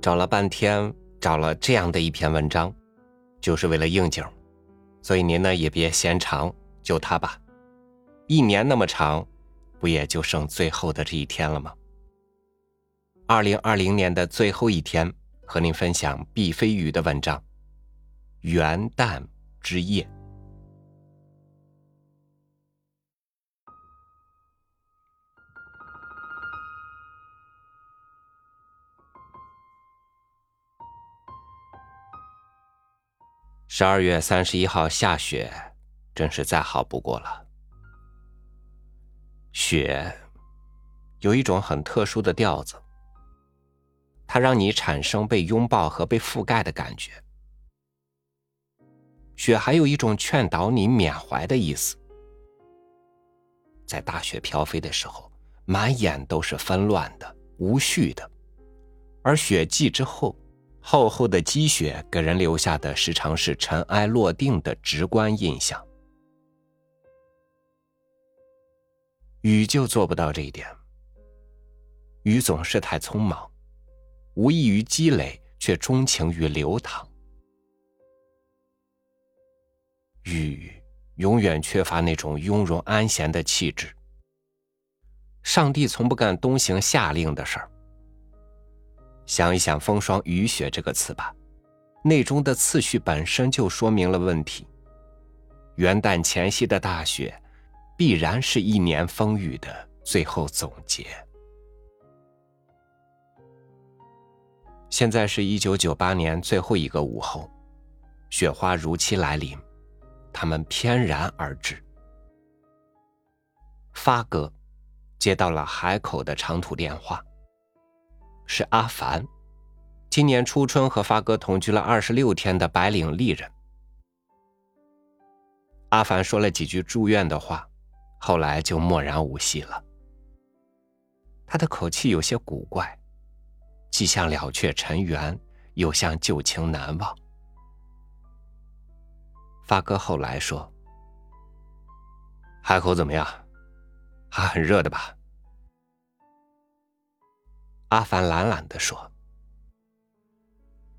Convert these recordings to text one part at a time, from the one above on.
找了半天，找了这样的一篇文章，就是为了应景，所以您呢也别嫌长，就它吧。一年那么长，不也就剩最后的这一天了吗？二零二零年的最后一天，和您分享毕飞宇的文章《元旦之夜》。十二月三十一号下雪，真是再好不过了。雪有一种很特殊的调子，它让你产生被拥抱和被覆盖的感觉。雪还有一种劝导你缅怀的意思。在大雪飘飞的时候，满眼都是纷乱的、无序的，而雪霁之后。厚厚的积雪给人留下的时常是尘埃落定的直观印象，雨就做不到这一点。雨总是太匆忙，无异于积累，却钟情于流淌。雨永远缺乏那种雍容安闲的气质。上帝从不干东行下令的事儿。想一想“风霜雨雪”这个词吧，内中的次序本身就说明了问题。元旦前夕的大雪，必然是一年风雨的最后总结。现在是一九九八年最后一个午后，雪花如期来临，他们翩然而至。发哥接到了海口的长途电话。是阿凡，今年初春和发哥同居了二十六天的白领丽人。阿凡说了几句祝愿的话，后来就默然无息了。他的口气有些古怪，既像了却尘缘，又像旧情难忘。发哥后来说：“海口怎么样？还很热的吧？”阿凡懒懒的说：“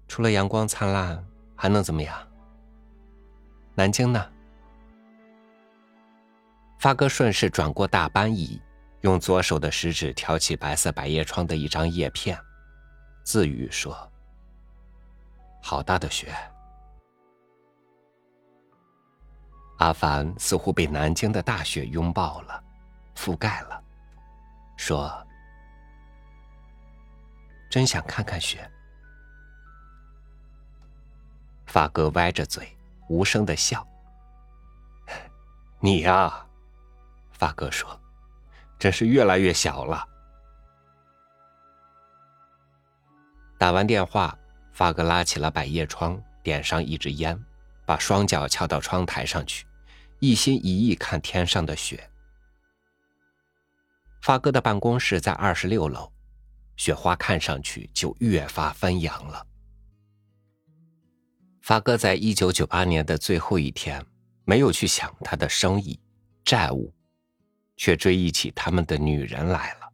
除了阳光灿烂，还能怎么样？”南京呢？发哥顺势转过大班椅，用左手的食指挑起白色百叶窗的一张叶片，自语说：“好大的雪！”阿凡似乎被南京的大雪拥抱了，覆盖了，说。真想看看雪。发哥歪着嘴，无声的笑。你呀，发哥说，真是越来越小了。打完电话，发哥拉起了百叶窗，点上一支烟，把双脚翘到窗台上去，一心一意看天上的雪。发哥的办公室在二十六楼。雪花看上去就越发纷扬了。发哥在一九九八年的最后一天，没有去想他的生意、债务，却追忆起他们的女人来了。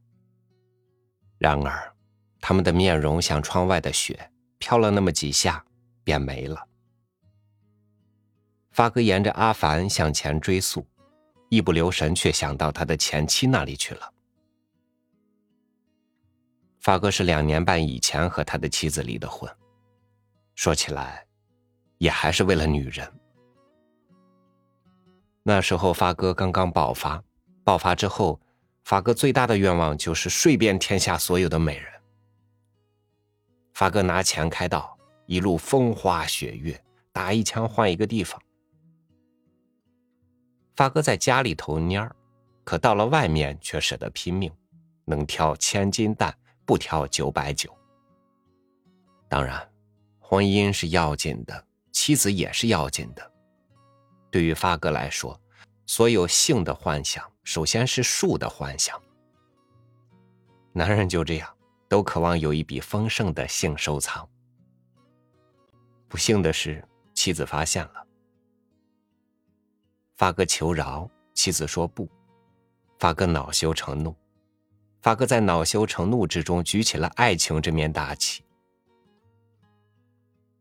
然而，他们的面容像窗外的雪，飘了那么几下，便没了。发哥沿着阿凡向前追溯，一不留神却想到他的前妻那里去了。发哥是两年半以前和他的妻子离的婚，说起来，也还是为了女人。那时候发哥刚刚爆发，爆发之后，发哥最大的愿望就是睡遍天下所有的美人。发哥拿钱开道，一路风花雪月，打一枪换一个地方。发哥在家里头蔫儿，可到了外面却舍得拼命，能挑千金担。不挑九百九。当然，婚姻是要紧的，妻子也是要紧的。对于发哥来说，所有性的幻想，首先是树的幻想。男人就这样，都渴望有一笔丰盛的性收藏。不幸的是，妻子发现了。发哥求饶，妻子说不。发哥恼羞成怒。发哥在恼羞成怒之中举起了爱情这面大旗，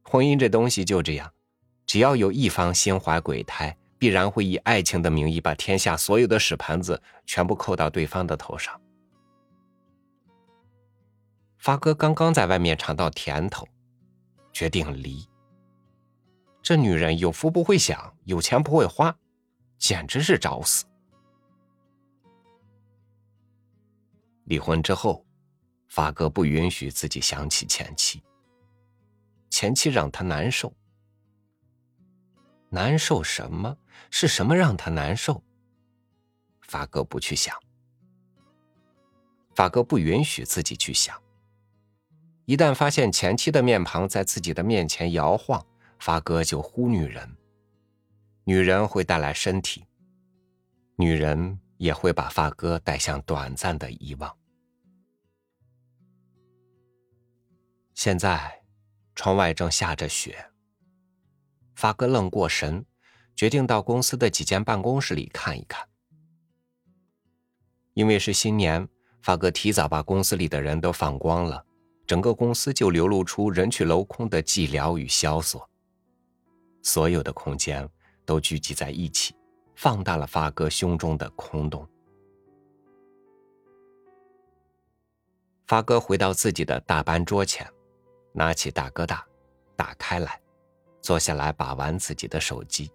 婚姻这东西就这样，只要有一方心怀鬼胎，必然会以爱情的名义把天下所有的屎盆子全部扣到对方的头上。发哥刚刚在外面尝到甜头，决定离。这女人有福不会享，有钱不会花，简直是找死。离婚之后，发哥不允许自己想起前妻。前妻让他难受，难受什么？是什么让他难受？发哥不去想，发哥不允许自己去想。一旦发现前妻的面庞在自己的面前摇晃，发哥就呼女人。女人会带来身体，女人也会把发哥带向短暂的遗忘。现在，窗外正下着雪。发哥愣过神，决定到公司的几间办公室里看一看。因为是新年，发哥提早把公司里的人都放光了。整个公司就流露出人去楼空的寂寥与萧索，所有的空间都聚集在一起，放大了发哥胸中的空洞。发哥回到自己的大班桌前，拿起大哥大，打开来，坐下来把玩自己的手机。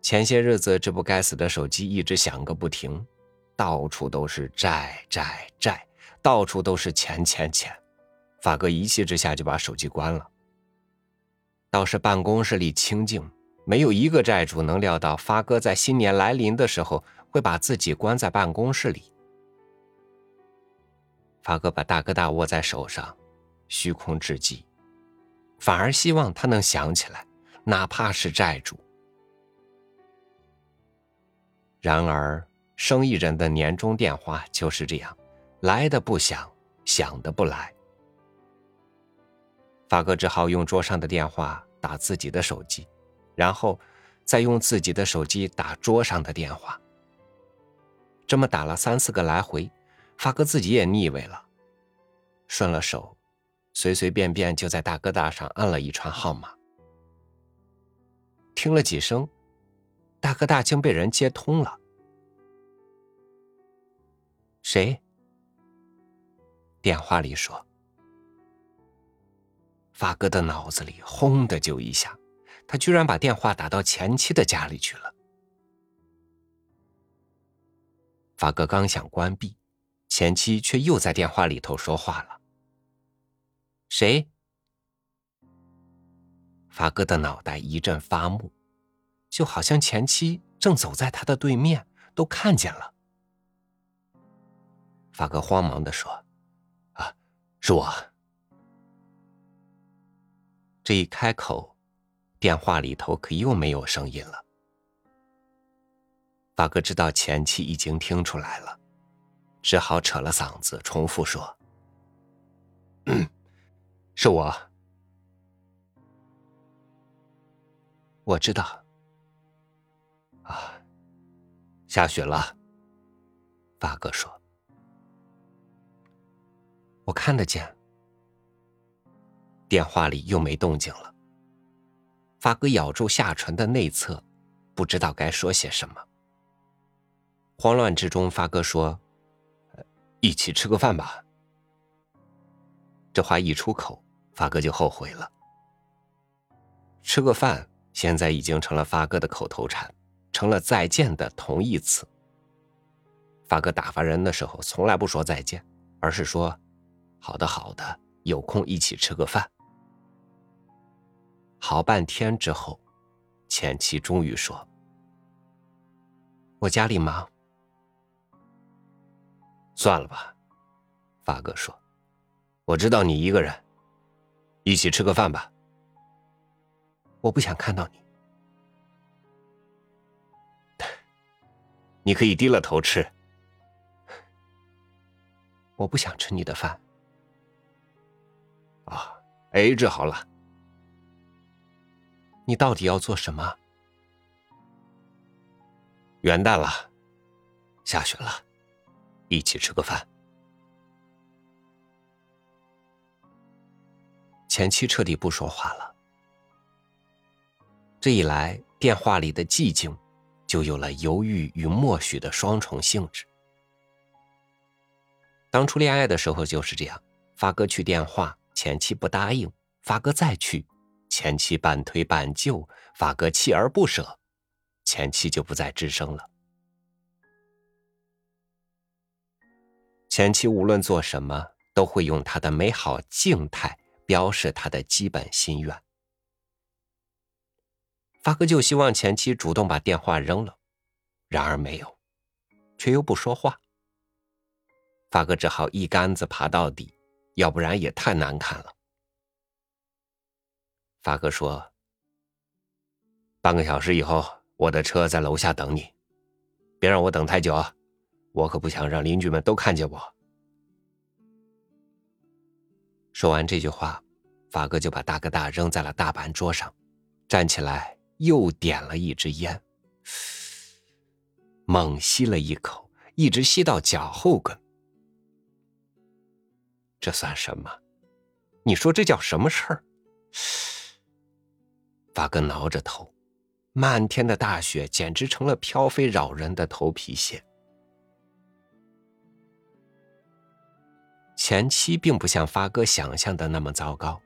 前些日子，这部该死的手机一直响个不停，到处都是债债债。到处都是钱钱钱，发哥一气之下就把手机关了。倒是办公室里清静，没有一个债主能料到发哥在新年来临的时候会把自己关在办公室里。发哥把大哥大握在手上，虚空之际，反而希望他能想起来，哪怕是债主。然而，生意人的年终电话就是这样。来的不响，响的不来。发哥只好用桌上的电话打自己的手机，然后再用自己的手机打桌上的电话。这么打了三四个来回，发哥自己也腻味了，顺了手，随随便便就在大哥大上按了一串号码。听了几声，大哥大竟被人接通了。谁？电话里说：“发哥的脑子里轰的就一下，他居然把电话打到前妻的家里去了。”发哥刚想关闭，前妻却又在电话里头说话了：“谁？”发哥的脑袋一阵发木，就好像前妻正走在他的对面，都看见了。发哥慌忙的说。啊是我。这一开口，电话里头可又没有声音了。发哥知道前妻已经听出来了，只好扯了嗓子重复说：“嗯，是我。我知道。啊，下雪了。”发哥说。我看得见，电话里又没动静了。发哥咬住下唇的内侧，不知道该说些什么。慌乱之中，发哥说：“一起吃个饭吧。”这话一出口，发哥就后悔了。吃个饭现在已经成了发哥的口头禅，成了再见的同义词。发哥打发人的时候，从来不说再见，而是说。好的，好的，有空一起吃个饭。好半天之后，前妻终于说：“我家里忙，算了吧。”发哥说：“我知道你一个人，一起吃个饭吧。”我不想看到你，你可以低了头吃。我不想吃你的饭。啊，A 制好了。你到底要做什么？元旦了，下雪了，一起吃个饭。前妻彻底不说话了。这一来，电话里的寂静就有了犹豫与默许的双重性质。当初恋爱的时候就是这样，发哥去电话，前妻不答应；发哥再去，前妻半推半就，发哥锲而不舍，前妻就不再吱声了。前妻无论做什么，都会用她的美好静态表示他的基本心愿。发哥就希望前妻主动把电话扔了，然而没有，却又不说话。发哥只好一竿子爬到底，要不然也太难看了。发哥说：“半个小时以后，我的车在楼下等你，别让我等太久啊，我可不想让邻居们都看见我。”说完这句话，发哥就把大哥大扔在了大板桌上，站起来又点了一支烟，猛吸了一口，一直吸到脚后跟。这算什么？你说这叫什么事儿？发哥挠着头，漫天的大雪简直成了飘飞扰人的头皮屑。前妻并不像发哥想象的那么糟糕。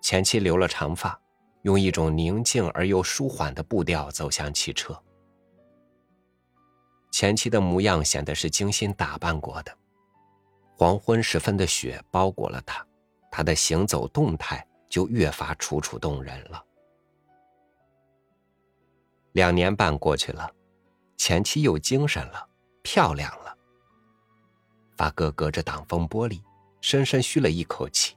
前妻留了长发，用一种宁静而又舒缓的步调走向汽车。前妻的模样显得是精心打扮过的。黄昏时分的雪包裹了他，他的行走动态就越发楚楚动人了。两年半过去了，前妻又精神了，漂亮了。发哥隔着挡风玻璃，深深吁了一口气。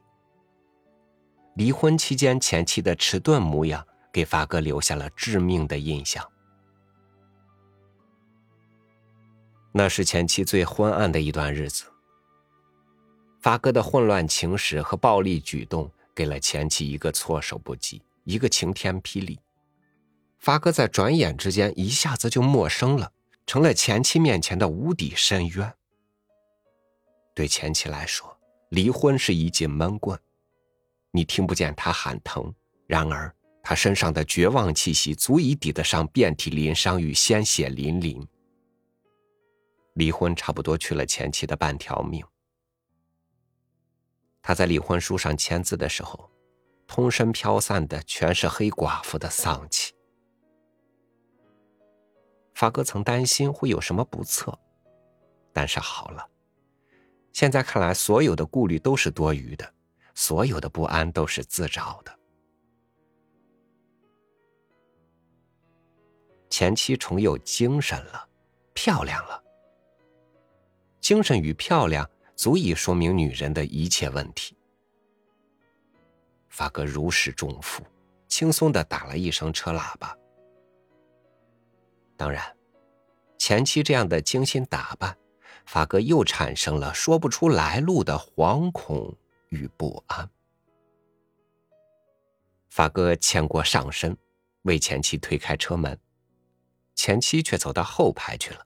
离婚期间前妻的迟钝模样，给发哥留下了致命的印象。那是前妻最昏暗的一段日子。发哥的混乱情史和暴力举动，给了前妻一个措手不及，一个晴天霹雳。发哥在转眼之间一下子就陌生了，成了前妻面前的无底深渊。对前妻来说，离婚是一记闷棍，你听不见他喊疼，然而他身上的绝望气息足以抵得上遍体鳞伤与鲜血淋淋。离婚差不多去了前妻的半条命。他在离婚书上签字的时候，通身飘散的全是黑寡妇的丧气。发哥曾担心会有什么不测，但是好了，现在看来，所有的顾虑都是多余的，所有的不安都是自找的。前妻重又精神了，漂亮了，精神与漂亮。足以说明女人的一切问题。发哥如释重负，轻松的打了一声车喇叭。当然，前妻这样的精心打扮，发哥又产生了说不出来路的惶恐与不安。发哥牵过上身，为前妻推开车门，前妻却走到后排去了。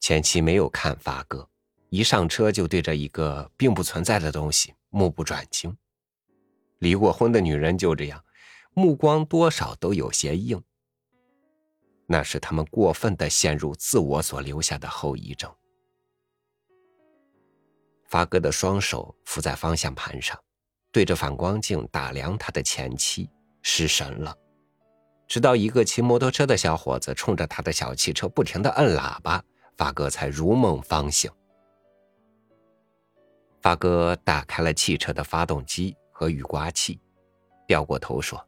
前妻没有看发哥，一上车就对着一个并不存在的东西目不转睛。离过婚的女人就这样，目光多少都有些硬。那是他们过分的陷入自我所留下的后遗症。发哥的双手扶在方向盘上，对着反光镜打量他的前妻，失神了。直到一个骑摩托车的小伙子冲着他的小汽车不停的摁喇叭。发哥才如梦方醒。发哥打开了汽车的发动机和雨刮器，掉过头说：“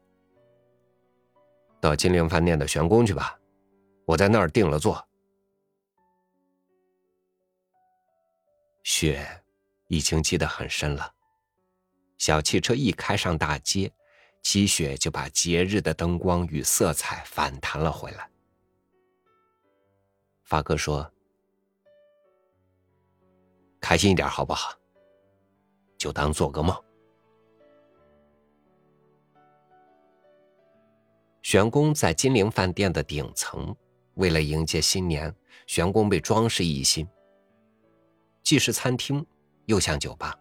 到金陵饭店的玄宫去吧，我在那儿订了座。”雪已经积得很深了，小汽车一开上大街，积雪就把节日的灯光与色彩反弹了回来。发哥说。开心一点好不好？就当做个梦。玄宫在金陵饭店的顶层，为了迎接新年，玄宫被装饰一新，既是餐厅，又像酒吧。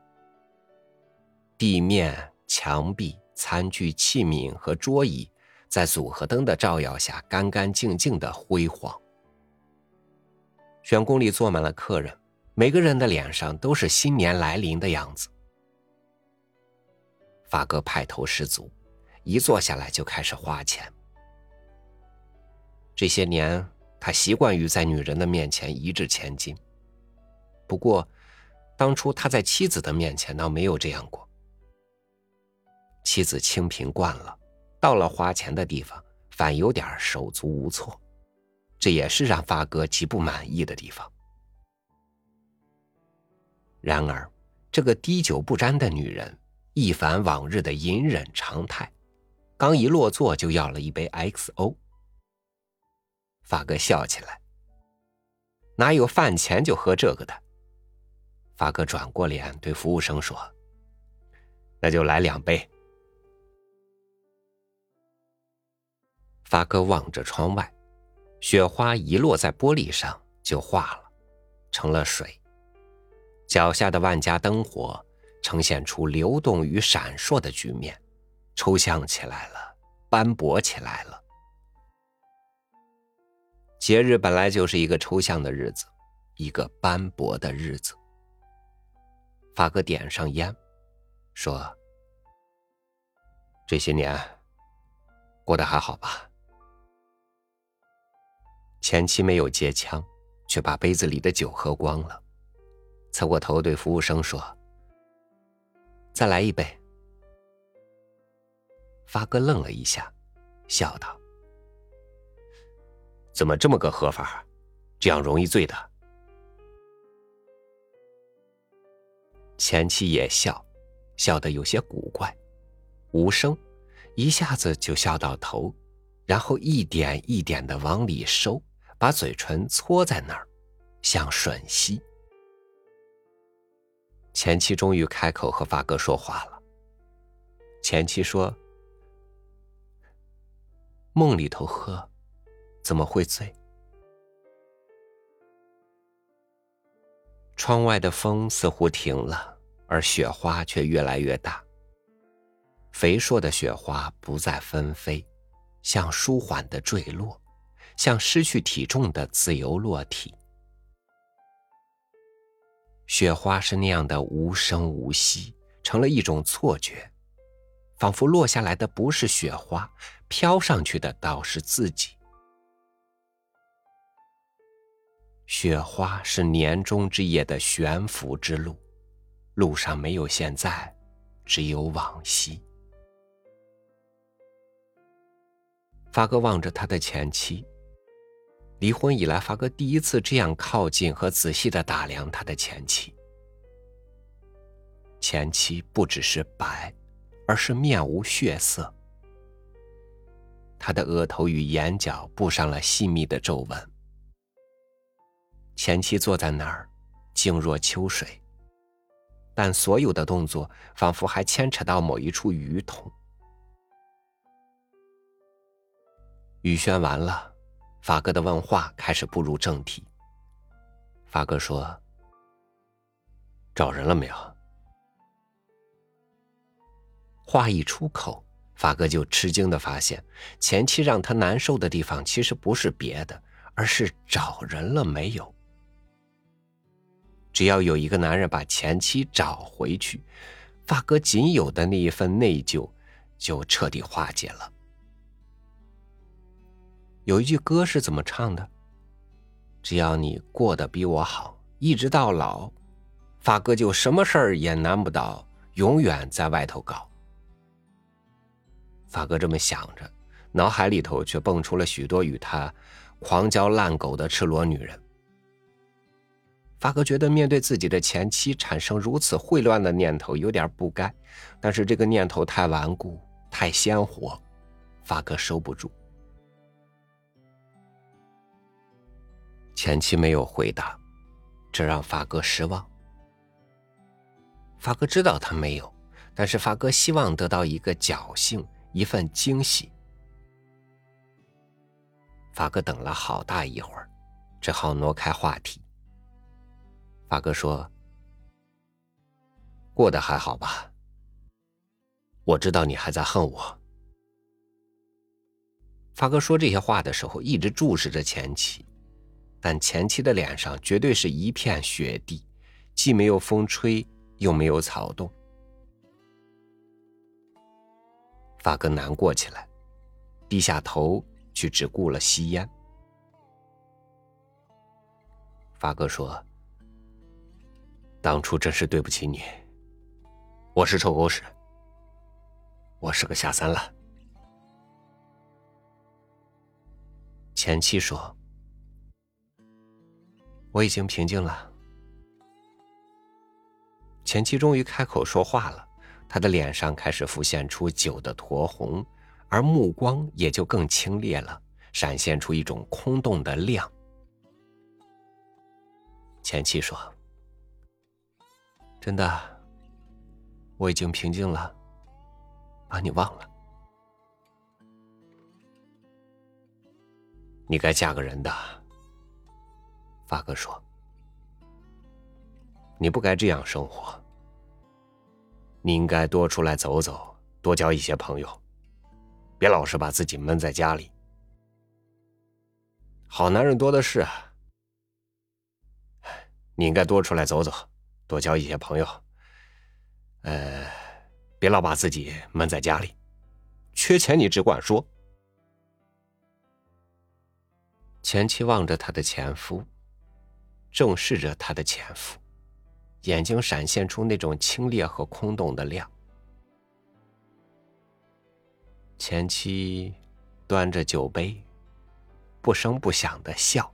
地面、墙壁、餐具、器皿和桌椅，在组合灯的照耀下，干干净净的辉煌。玄宫里坐满了客人，每个人的脸上都是新年来临的样子。发哥派头十足，一坐下来就开始花钱。这些年，他习惯于在女人的面前一掷千金。不过，当初他在妻子的面前倒没有这样过。妻子清贫惯了，到了花钱的地方，反有点手足无措，这也是让发哥极不满意的地方。然而，这个滴酒不沾的女人。一反往日的隐忍常态，刚一落座就要了一杯 XO。发哥笑起来，哪有饭前就喝这个的？发哥转过脸对服务生说：“那就来两杯。”发哥望着窗外，雪花一落在玻璃上就化了，成了水。脚下的万家灯火。呈现出流动与闪烁的局面，抽象起来了，斑驳起来了。节日本来就是一个抽象的日子，一个斑驳的日子。发哥点上烟，说：“这些年过得还好吧？”前妻没有接枪，却把杯子里的酒喝光了，侧过头对服务生说。再来一杯。发哥愣了一下，笑道：“怎么这么个喝法？这样容易醉的。”前妻也笑，笑得有些古怪，无声，一下子就笑到头，然后一点一点的往里收，把嘴唇搓在那儿，像吮吸。前妻终于开口和发哥说话了。前妻说：“梦里头喝，怎么会醉？”窗外的风似乎停了，而雪花却越来越大。肥硕的雪花不再纷飞，像舒缓的坠落，像失去体重的自由落体。雪花是那样的无声无息，成了一种错觉，仿佛落下来的不是雪花，飘上去的倒是自己。雪花是年终之夜的悬浮之路，路上没有现在，只有往昔。发哥望着他的前妻。离婚以来，发哥第一次这样靠近和仔细的打量他的前妻。前妻不只是白，而是面无血色。他的额头与眼角布上了细密的皱纹。前妻坐在那儿，静若秋水，但所有的动作仿佛还牵扯到某一处鱼桶。雨轩完了。发哥的问话开始步入正题。发哥说：“找人了没有？”话一出口，发哥就吃惊的发现，前妻让他难受的地方其实不是别的，而是找人了没有。只要有一个男人把前妻找回去，发哥仅有的那一份内疚就彻底化解了。有一句歌是怎么唱的？只要你过得比我好，一直到老，发哥就什么事儿也难不倒，永远在外头搞。发哥这么想着，脑海里头却蹦出了许多与他狂交烂狗的赤裸女人。发哥觉得面对自己的前妻产生如此混乱的念头有点不该，但是这个念头太顽固，太鲜活，发哥收不住。前妻没有回答，这让发哥失望。发哥知道他没有，但是发哥希望得到一个侥幸，一份惊喜。发哥等了好大一会儿，只好挪开话题。发哥说：“过得还好吧？我知道你还在恨我。发哥说这些话的时候，一直注视着前妻，但前妻的脸上绝对是一片雪地，既没有风吹，又没有草动。发哥难过起来，低下头去只顾了吸烟。发哥说：“当初真是对不起你，我是臭狗屎。”我是个下三滥。前妻说：“我已经平静了。”前妻终于开口说话了，她的脸上开始浮现出酒的酡红，而目光也就更清冽了，闪现出一种空洞的亮。前妻说：“真的，我已经平静了。”把你忘了，你该嫁个人的。发哥说：“你不该这样生活，你应该多出来走走，多交一些朋友，别老是把自己闷在家里。好男人多的是，你应该多出来走走，多交一些朋友。呃。”别老把自己闷在家里，缺钱你只管说。前妻望着她的前夫，正视着她的前夫，眼睛闪现出那种清冽和空洞的亮。前妻端着酒杯，不声不响的笑。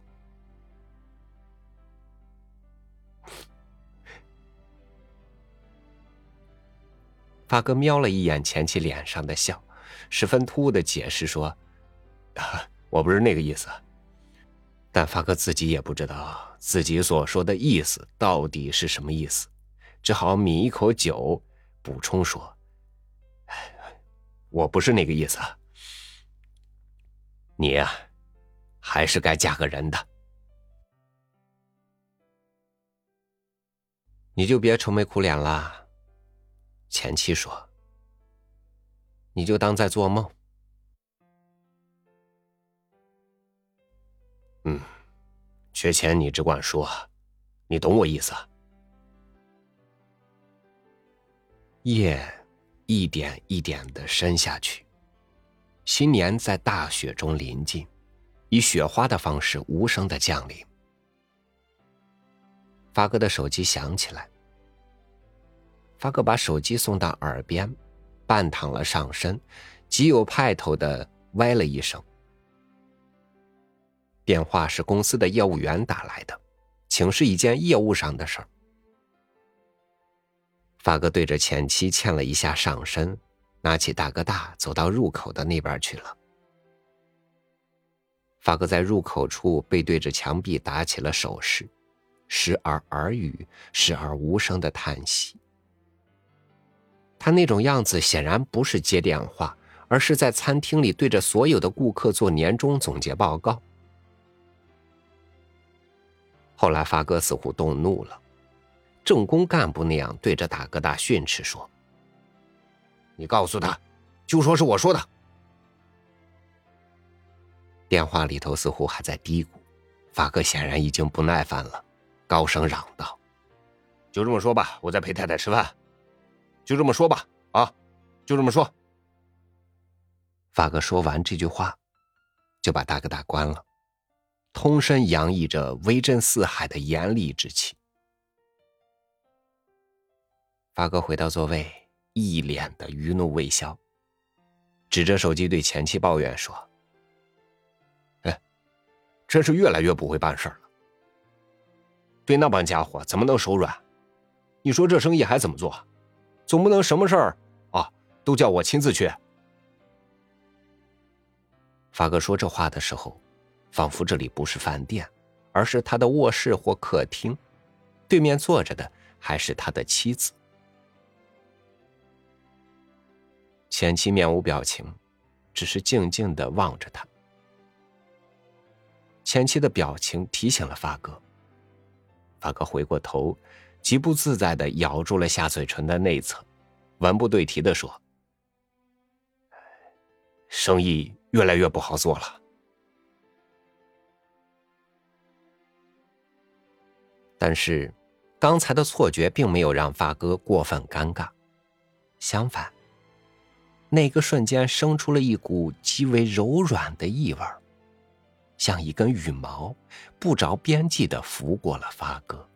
发哥瞄了一眼前妻脸上的笑，十分突兀的解释说：“啊我不是那个意思。”但发哥自己也不知道自己所说的意思到底是什么意思，只好抿一口酒，补充说：“我不是那个意思。你呀，还是该嫁个人的。你就别愁眉苦脸了。”前妻说：“你就当在做梦。”嗯，缺钱你只管说，你懂我意思。夜一点一点的深下去，新年在大雪中临近，以雪花的方式无声的降临。发哥的手机响起来。发哥把手机送到耳边，半躺了上身，极有派头的歪了一声。电话是公司的业务员打来的，请示一件业务上的事儿。发哥对着前妻欠了一下上身，拿起大哥大走到入口的那边去了。发哥在入口处背对着墙壁打起了手势，时而耳语，时而无声的叹息。他那种样子显然不是接电话，而是在餐厅里对着所有的顾客做年终总结报告。后来发哥似乎动怒了，正工干部那样对着大哥大训斥说：“你告诉他，就说是我说的。”电话里头似乎还在嘀咕，发哥显然已经不耐烦了，高声嚷道：“就这么说吧，我在陪太太吃饭。”就这么说吧，啊，就这么说。发哥说完这句话，就把大哥大关了，通身洋溢着威震四海的严厉之气。发哥回到座位，一脸的余怒未消，指着手机对前妻抱怨说：“哎，真是越来越不会办事了。对那帮家伙怎么能手软？你说这生意还怎么做？”总不能什么事儿啊都叫我亲自去。发哥说这话的时候，仿佛这里不是饭店，而是他的卧室或客厅，对面坐着的还是他的妻子。前妻面无表情，只是静静的望着他。前妻的表情提醒了发哥，发哥回过头。极不自在的咬住了下嘴唇的内侧，文不对题的说：“生意越来越不好做了。但是，刚才的错觉并没有让发哥过分尴尬，相反，那个瞬间生出了一股极为柔软的异味像一根羽毛，不着边际的拂过了发哥。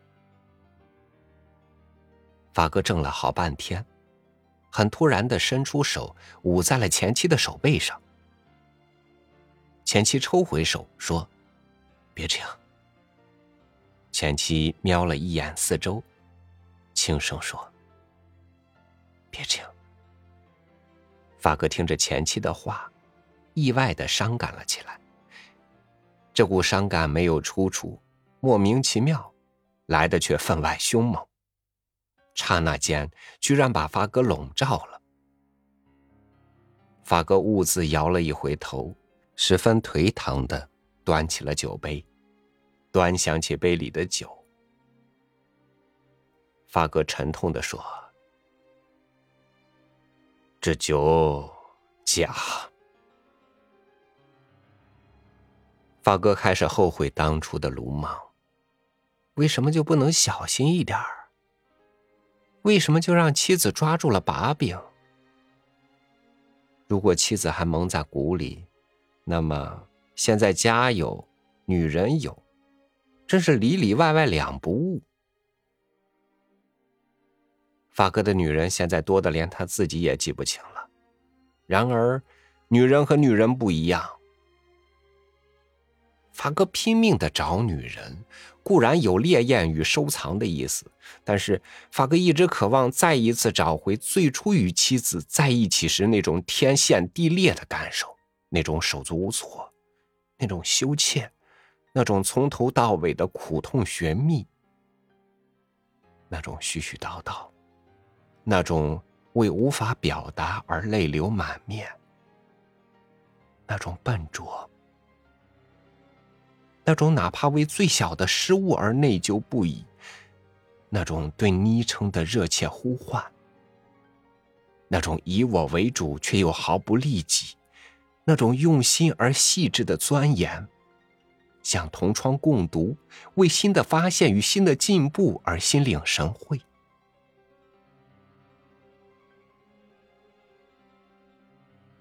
发哥怔了好半天，很突然的伸出手捂在了前妻的手背上。前妻抽回手说：“别这样。”前妻瞄了一眼四周，轻声说：“别这样。”发哥听着前妻的话，意外的伤感了起来。这股伤感没有出处，莫名其妙，来的却分外凶猛。刹那间，居然把发哥笼罩了。发哥兀自摇了一回头，十分颓唐的端起了酒杯，端详起杯里的酒。发哥沉痛的说：“这酒假。”发哥开始后悔当初的鲁莽，为什么就不能小心一点儿？为什么就让妻子抓住了把柄？如果妻子还蒙在鼓里，那么现在家有，女人有，真是里里外外两不误。发哥的女人现在多的连他自己也记不清了。然而，女人和女人不一样。发哥拼命的找女人，固然有烈焰与收藏的意思，但是法哥一直渴望再一次找回最初与妻子在一起时那种天陷地裂的感受，那种手足无措，那种羞怯，那种从头到尾的苦痛寻觅，那种絮絮叨叨，那种为无法表达而泪流满面，那种笨拙。那种哪怕为最小的失误而内疚不已，那种对昵称的热切呼唤，那种以我为主却又毫不利己，那种用心而细致的钻研，像同窗共读，为新的发现与新的进步而心领神会。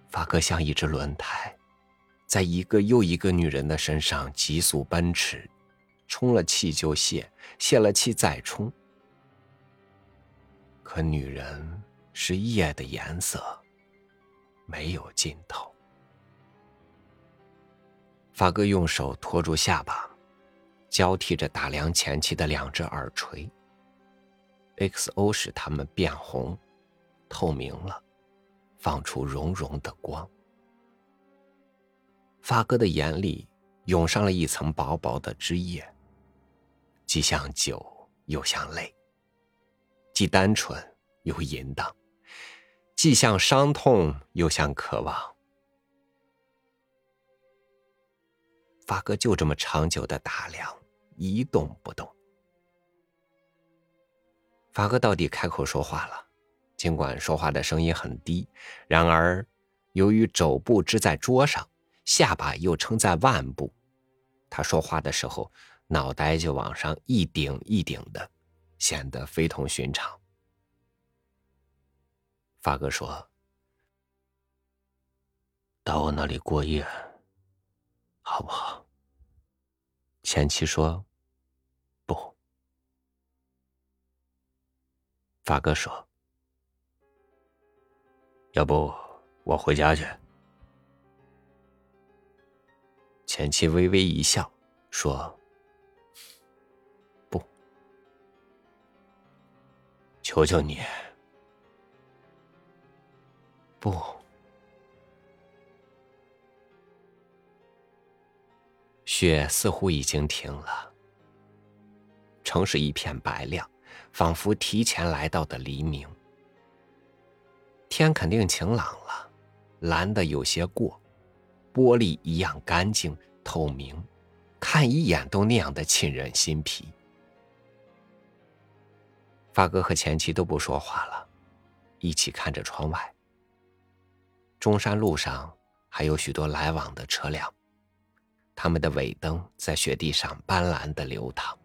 发哥像一只轮胎。在一个又一个女人的身上急速奔驰，充了气就泄，泄了气再充。可女人是夜的颜色，没有尽头。发哥用手托住下巴，交替着打量前妻的两只耳垂。XO 使它们变红，透明了，放出融融的光。发哥的眼里涌上了一层薄薄的汁液，既像酒又像泪，既单纯又淫荡，既像伤痛又像渴望。发哥就这么长久的打量，一动不动。发哥到底开口说话了，尽管说话的声音很低，然而由于肘部支在桌上。下巴又撑在腕部，他说话的时候，脑袋就往上一顶一顶的，显得非同寻常。发哥说：“到我那里过夜，好不好？”前妻说：“不。”发哥说：“要不我回家去。”前妻微微一笑，说：“不，求求你，不。”雪似乎已经停了，城市一片白亮，仿佛提前来到的黎明。天肯定晴朗了，蓝的有些过。玻璃一样干净透明，看一眼都那样的沁人心脾。发哥和前妻都不说话了，一起看着窗外。中山路上还有许多来往的车辆，他们的尾灯在雪地上斑斓的流淌。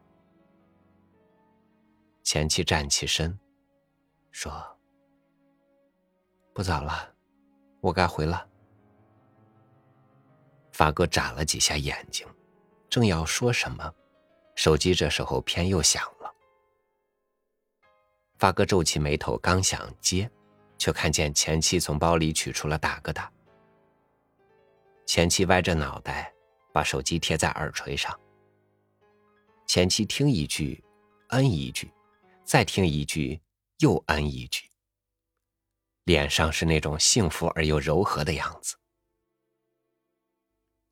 前妻站起身，说：“不早了，我该回了。”发哥眨了几下眼睛，正要说什么，手机这时候偏又响了。发哥皱起眉头，刚想接，却看见前妻从包里取出了大哥大。前妻歪着脑袋，把手机贴在耳垂上。前妻听一句，嗯一句。再听一句，又嗯一句。脸上是那种幸福而又柔和的样子。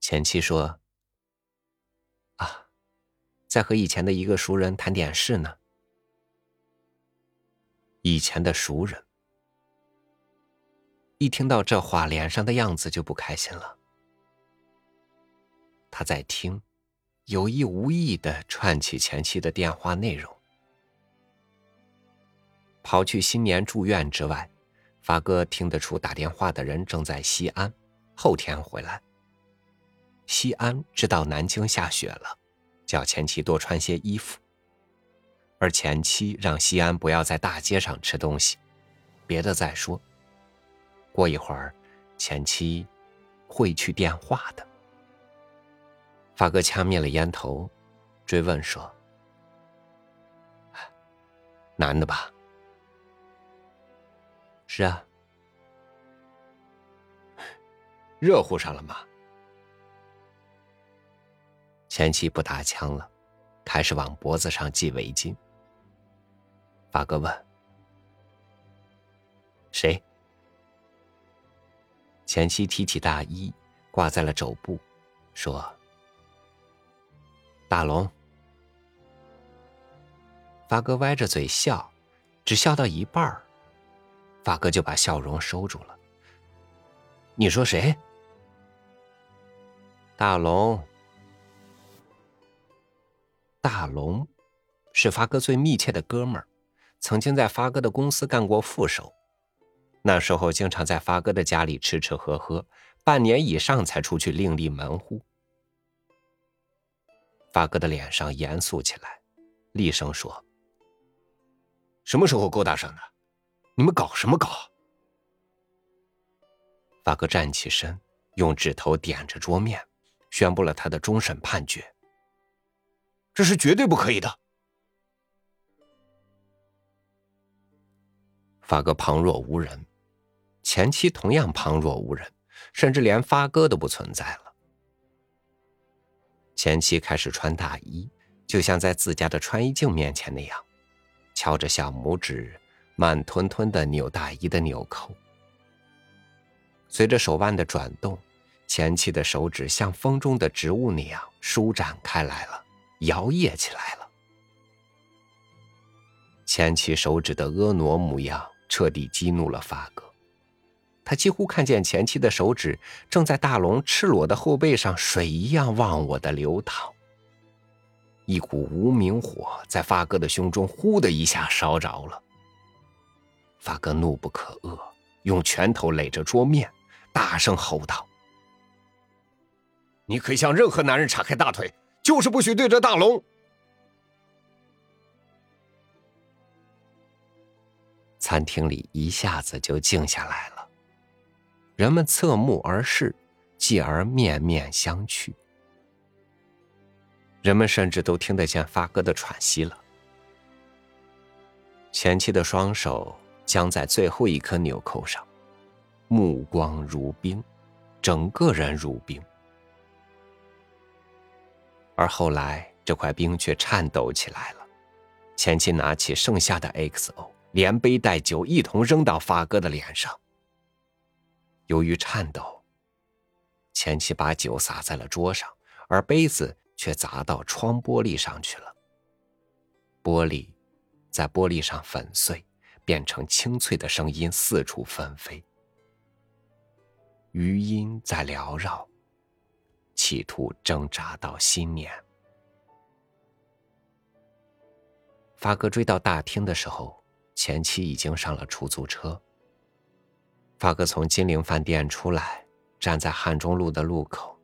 前妻说：“啊，在和以前的一个熟人谈点事呢。”以前的熟人，一听到这话，脸上的样子就不开心了。他在听，有意无意的串起前妻的电话内容。刨去新年祝愿之外，发哥听得出打电话的人正在西安，后天回来。西安知道南京下雪了，叫前妻多穿些衣服。而前妻让西安不要在大街上吃东西，别的再说。过一会儿，前妻会去电话的。发哥掐灭了烟头，追问说：“男的吧？”是啊，热乎上了吗？前妻不打枪了，开始往脖子上系围巾。发哥问：“谁？”前妻提起大衣，挂在了肘部，说：“大龙。”发哥歪着嘴笑，只笑到一半儿。发哥就把笑容收住了。你说谁？大龙。大龙是发哥最密切的哥们儿，曾经在发哥的公司干过副手，那时候经常在发哥的家里吃吃喝喝，半年以上才出去另立门户。发哥的脸上严肃起来，厉声说：“什么时候勾搭上的？”你们搞什么搞？发哥站起身，用指头点着桌面，宣布了他的终审判决。这是绝对不可以的。发哥旁若无人，前妻同样旁若无人，甚至连发哥都不存在了。前妻开始穿大衣，就像在自家的穿衣镜面前那样，敲着小拇指。慢吞吞的扭大衣的纽扣，随着手腕的转动，前妻的手指像风中的植物那样舒展开来了，摇曳起来了。前妻手指的婀娜模样彻底激怒了发哥，他几乎看见前妻的手指正在大龙赤裸的后背上水一样忘我的流淌。一股无名火在发哥的胸中呼的一下烧着了。发哥怒不可遏，用拳头垒着桌面，大声吼道：“你可以向任何男人叉开大腿，就是不许对着大龙！”餐厅里一下子就静下来了，人们侧目而视，继而面面相觑。人们甚至都听得见发哥的喘息了。前妻的双手。僵在最后一颗纽扣上，目光如冰，整个人如冰。而后来，这块冰却颤抖起来了。前妻拿起剩下的 XO，连杯带酒一同扔到发哥的脸上。由于颤抖，前妻把酒洒在了桌上，而杯子却砸到窗玻璃上去了。玻璃在玻璃上粉碎。变成清脆的声音四处纷飞，余音在缭绕，企图挣扎到新年。发哥追到大厅的时候，前妻已经上了出租车。发哥从金陵饭店出来，站在汉中路的路口。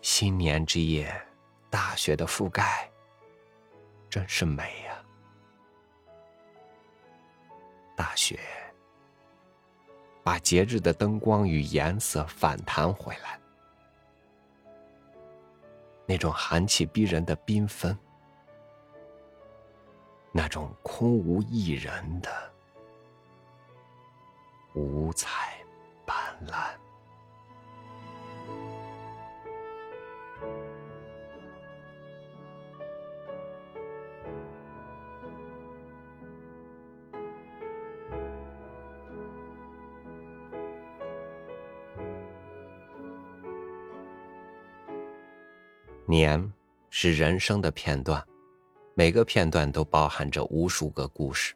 新年之夜，大雪的覆盖，真是美呀！大雪把节日的灯光与颜色反弹回来，那种寒气逼人的缤纷，那种空无一人的五彩斑斓。年是人生的片段，每个片段都包含着无数个故事。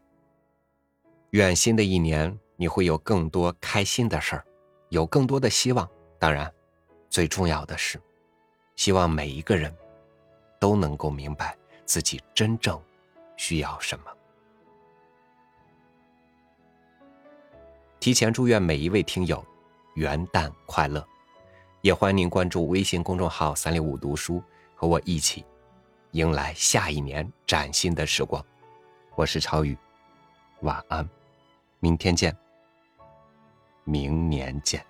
愿新的一年你会有更多开心的事儿，有更多的希望。当然，最重要的是，希望每一个人都能够明白自己真正需要什么。提前祝愿每一位听友元旦快乐！也欢迎您关注微信公众号“三六五读书”，和我一起迎来下一年崭新的时光。我是超宇，晚安，明天见，明年见。